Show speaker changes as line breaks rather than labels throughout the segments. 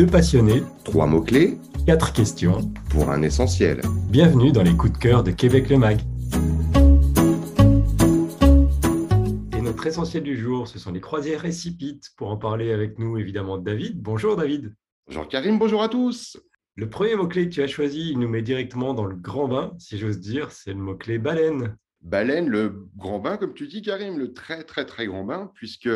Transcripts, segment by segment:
Deux passionnés,
Trois mots-clés
quatre questions.
pour un essentiel.
Bienvenue dans les coups de cœur de Québec le Mag. Et notre essentiel du jour, ce sont les croisières récipites. Pour en parler avec nous, évidemment, David. Bonjour David.
Jean-Karim, bonjour à tous.
Le premier mot-clé que tu as choisi, il nous met directement dans le grand bain, si j'ose dire, c'est le mot-clé baleine.
Baleine, le grand bain, comme tu dis, Karim, le très très très grand bain, puisque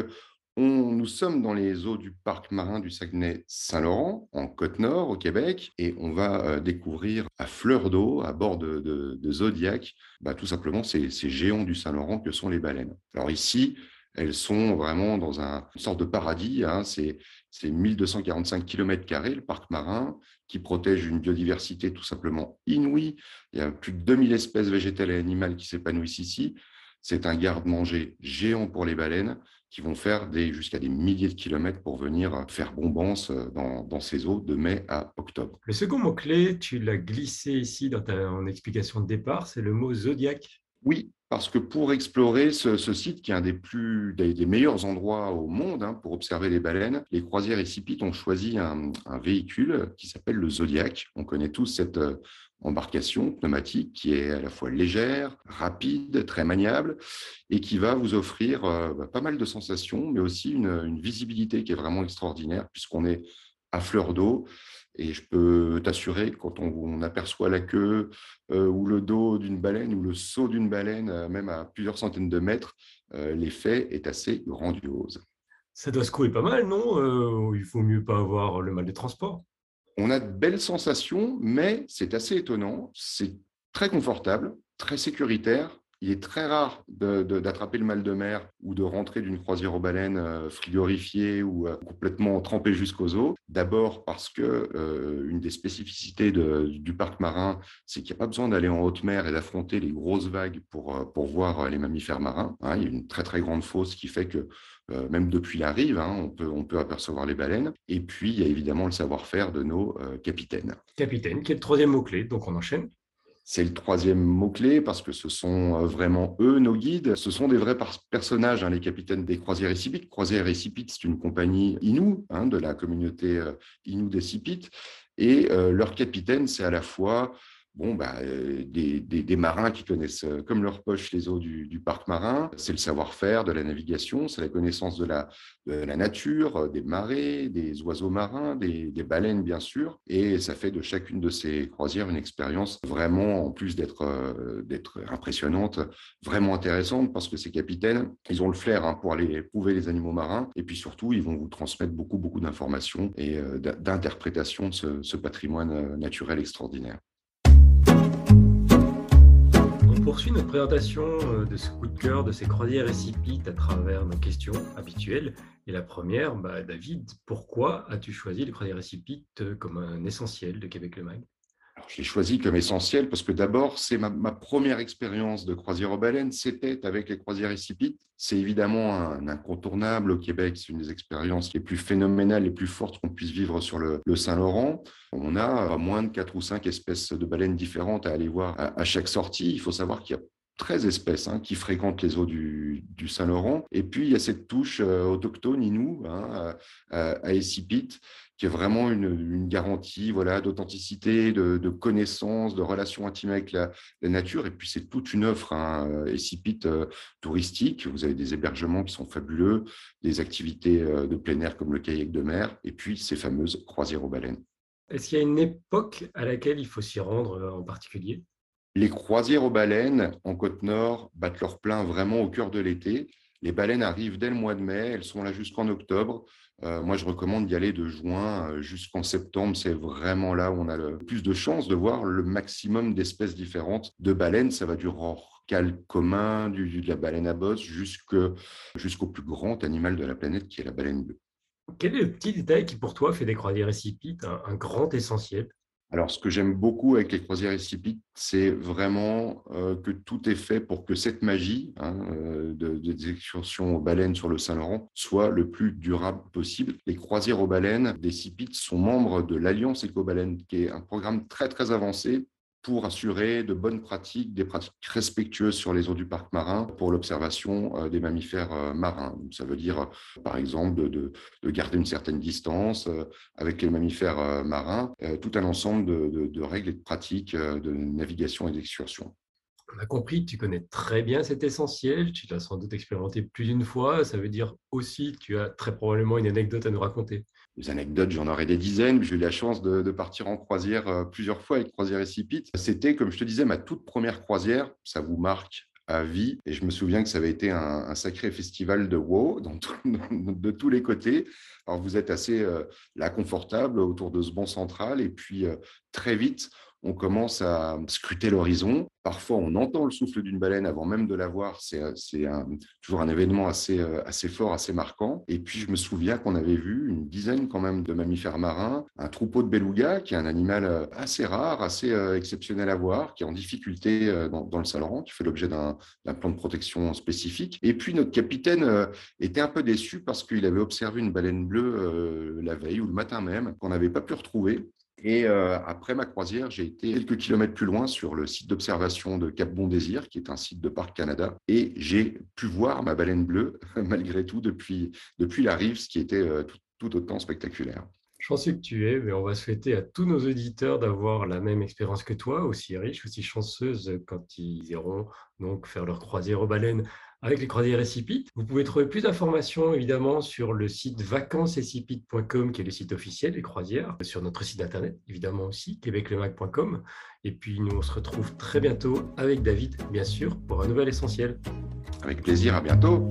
nous sommes dans les eaux du parc marin du Saguenay-Saint-Laurent, en Côte-Nord, au Québec, et on va euh, découvrir à fleur d'eau, à bord de, Zodiac, bah, tout simplement ces, géants du Saint-Laurent que sont les baleines. Alors ici, elles sont vraiment dans un- une sorte de paradis, hein, c'est 1245 km, le parc marin, qui protège une biodiversité tout simplement inouïe. Il y a plus de 2000 espèces végétales et animales qui s'épanouissent ici. C'est un garde-manger géant pour les baleines qui vont faire des, jusqu'à des milliers de kilomètres pour venir faire bombance dans, dans ces eaux de mai à octobre.
Le second mot-clé, tu l'as glissé ici dans ta en explication de départ, c'est le mot zodiaque.
Oui, parce que pour explorer ce, ce site, qui est un des, plus, des, des meilleurs endroits au monde hein, pour observer les baleines, les croisières récipites ont choisi un, un véhicule qui s'appelle le Zodiac. On connaît tous cette euh, embarcation pneumatique qui est à la fois légère, rapide, très maniable et qui va vous offrir euh, bah, pas mal de sensations, mais aussi une, visibilité qui est vraiment extraordinaire puisqu'on est à fleur d'eau. Et je peux t'assurer, quand on, aperçoit la queue euh, ou le dos d'une baleine ou le saut d'une baleine, euh, même à plusieurs centaines de mètres, l'effet est assez grandiose.
Ça doit secouer pas mal, non? Il faut mieux pas avoir le mal de transport.
On a de belles sensations, mais c'est assez étonnant. C'est très confortable, très sécuritaire. Il est très rare d'attraper le mal de mer ou de rentrer d'une croisière aux baleines euh, frigorifiée ou euh, complètement trempée jusqu'aux os. D'abord parce que euh, une des spécificités du parc marin, c'est qu'il n'y a pas besoin d'aller en haute mer et d'affronter les grosses vagues pour, pour voir les mammifères marins. hein. Il y a une très très grande fosse qui fait que même depuis la rive, hein, on, peut, on peut apercevoir les baleines. Et puis, il y a évidemment le savoir-faire de nos capitaines.
Capitaine, qui est le troisième mot-clé, donc on enchaîne.
C'est le troisième mot-clé parce que ce sont euh, vraiment eux, nos guides. Ce sont des vrais personnages, hein, les capitaines des croisières récipites. Croisières récipites, c'est une compagnie Inou, hein, de la communauté euh, Inou des Sipites. Et euh, leur capitaine, c'est à la fois bon, bah, euh, des, marins qui connaissent euh, comme leur poche les eaux du, parc marin. C'est le savoir-faire de la navigation, c'est la connaissance de la, nature, euh, des marées, des oiseaux marins, des, baleines, bien sûr. Et ça fait de chacune de ces croisières une expérience vraiment, en plus d'être impressionnante, vraiment intéressante parce que ces capitaines, ils ont le flair hein, pour aller éprouver les animaux marins et puis surtout, ils vont vous transmettre beaucoup, beaucoup d'informations et d'interprétations de ce, patrimoine naturel extraordinaire.
Poursuit notre présentation euh, de ce coup de cœur, de ces croisières récipites à travers nos questions habituelles. Et la première, bah, David, pourquoi as-tu choisi les croisières récipites euh, comme un essentiel de Québec le Mag
Alors, je l'ai choisi comme essentiel parce que d'abord, c'est ma, première expérience de croisière aux baleines, c'était avec les croisières récipites. C'est évidemment un incontournable au Québec, c'est une des expériences les plus phénoménales, les plus fortes qu'on puisse vivre sur le, Saint-Laurent. On a moins de quatre ou cinq espèces de baleines différentes à aller voir à, à chaque sortie. Il faut savoir qu'il y a 13 espèces hein, qui fréquentent les eaux du, Saint-Laurent. Et puis, il y a cette touche euh, autochtone, Inou, hein, à, Essipit, qui est vraiment une, garantie voilà, d'authenticité, de, connaissance, de relation intime avec la, nature. Et puis, c'est toute une offre, hein, Essipit euh, touristique. Vous avez des hébergements qui sont fabuleux, des activités euh, de plein air comme le kayak de mer, et puis ces fameuses croisières aux baleines.
Est-ce qu'il y a une époque à laquelle il faut s'y rendre euh, en particulier?
Les croisières aux baleines en Côte-Nord battent leur plein vraiment au cœur de l'été. Les baleines arrivent dès le mois de mai, elles sont là jusqu'en octobre. Euh, moi, je recommande d'y aller de juin euh, jusqu'en septembre. C'est vraiment là où on a le plus de chances de voir le maximum d'espèces différentes de baleines. Ça va du rorqual commun, du, de la baleine à bosse, jusqu'au plus grand animal de la planète qui est la baleine bleue.
Quel est le petit détail qui, pour toi, fait des croisières récipites un grand essentiel?
Alors, ce que j'aime beaucoup avec les croisières récipites, c'est vraiment euh, que tout est fait pour que cette magie hein, euh, de, de- des excursions aux baleines sur le Saint-Laurent soit le plus durable possible. Les croisières aux baleines des Cipites sont membres de l'Alliance Éco-Baleine, qui est un programme très, très avancé pour assurer de bonnes pratiques, des pratiques respectueuses sur les eaux du parc marin pour l'observation euh, des mammifères euh, marins. Ça veut dire, par exemple, de, garder une certaine distance euh, avec les mammifères marins, tout un ensemble de, de règles et de pratiques de navigation et d'excursion.
On a compris tu connais très bien cet essentiel, tu l'as sans doute expérimenté plus d'une fois, ça veut dire aussi que tu as très probablement une anecdote à nous raconter.
Les anecdotes, j'en aurais des dizaines. J'ai eu la chance de, partir en croisière euh, plusieurs fois avec Croisière Récipite. C'était, comme je te disais, ma toute première croisière. Ça vous marque à vie. Et je me souviens que ça avait été un, sacré festival de wow de tous les côtés. Alors, vous êtes assez euh, là confortable autour de ce banc central. Et puis, euh, très vite, on commence à scruter l'horizon. Parfois, on entend le souffle d'une baleine avant même de la voir. C'est toujours un événement assez, euh, assez fort, assez marquant. Et puis, je me souviens qu'on avait vu une dizaine quand même de mammifères marins, un troupeau de belugas, qui est un animal euh, assez rare, assez euh, exceptionnel à voir, qui est en difficulté dans, le Saint-Laurent, qui fait l'objet d'un plan de protection spécifique. Et puis, notre capitaine était un peu déçu parce qu'il avait observé une baleine bleue la veille ou le matin même, qu'on n'avait pas pu retrouver. Et euh, après ma croisière, j'ai été quelques kilomètres plus loin sur le site d'observation de Cap Bon Désir, qui est un site de Parc Canada, et j'ai pu voir ma baleine bleue, malgré tout, depuis, depuis la rive, ce qui était euh, tout, autant spectaculaire.
Chanceux que tu es, mais on va souhaiter à tous nos auditeurs d'avoir la même expérience que toi, aussi riche, aussi chanceuse quand ils iront donc faire leur croisière aux baleines avec les croisières récipites. Vous pouvez trouver plus d'informations évidemment sur le site vacancesrécipites.com qui est le site officiel des croisières, sur notre site internet évidemment aussi, québeclemac.com. Et puis nous on se retrouve très bientôt avec David bien sûr pour un nouvel essentiel.
Avec plaisir, à bientôt.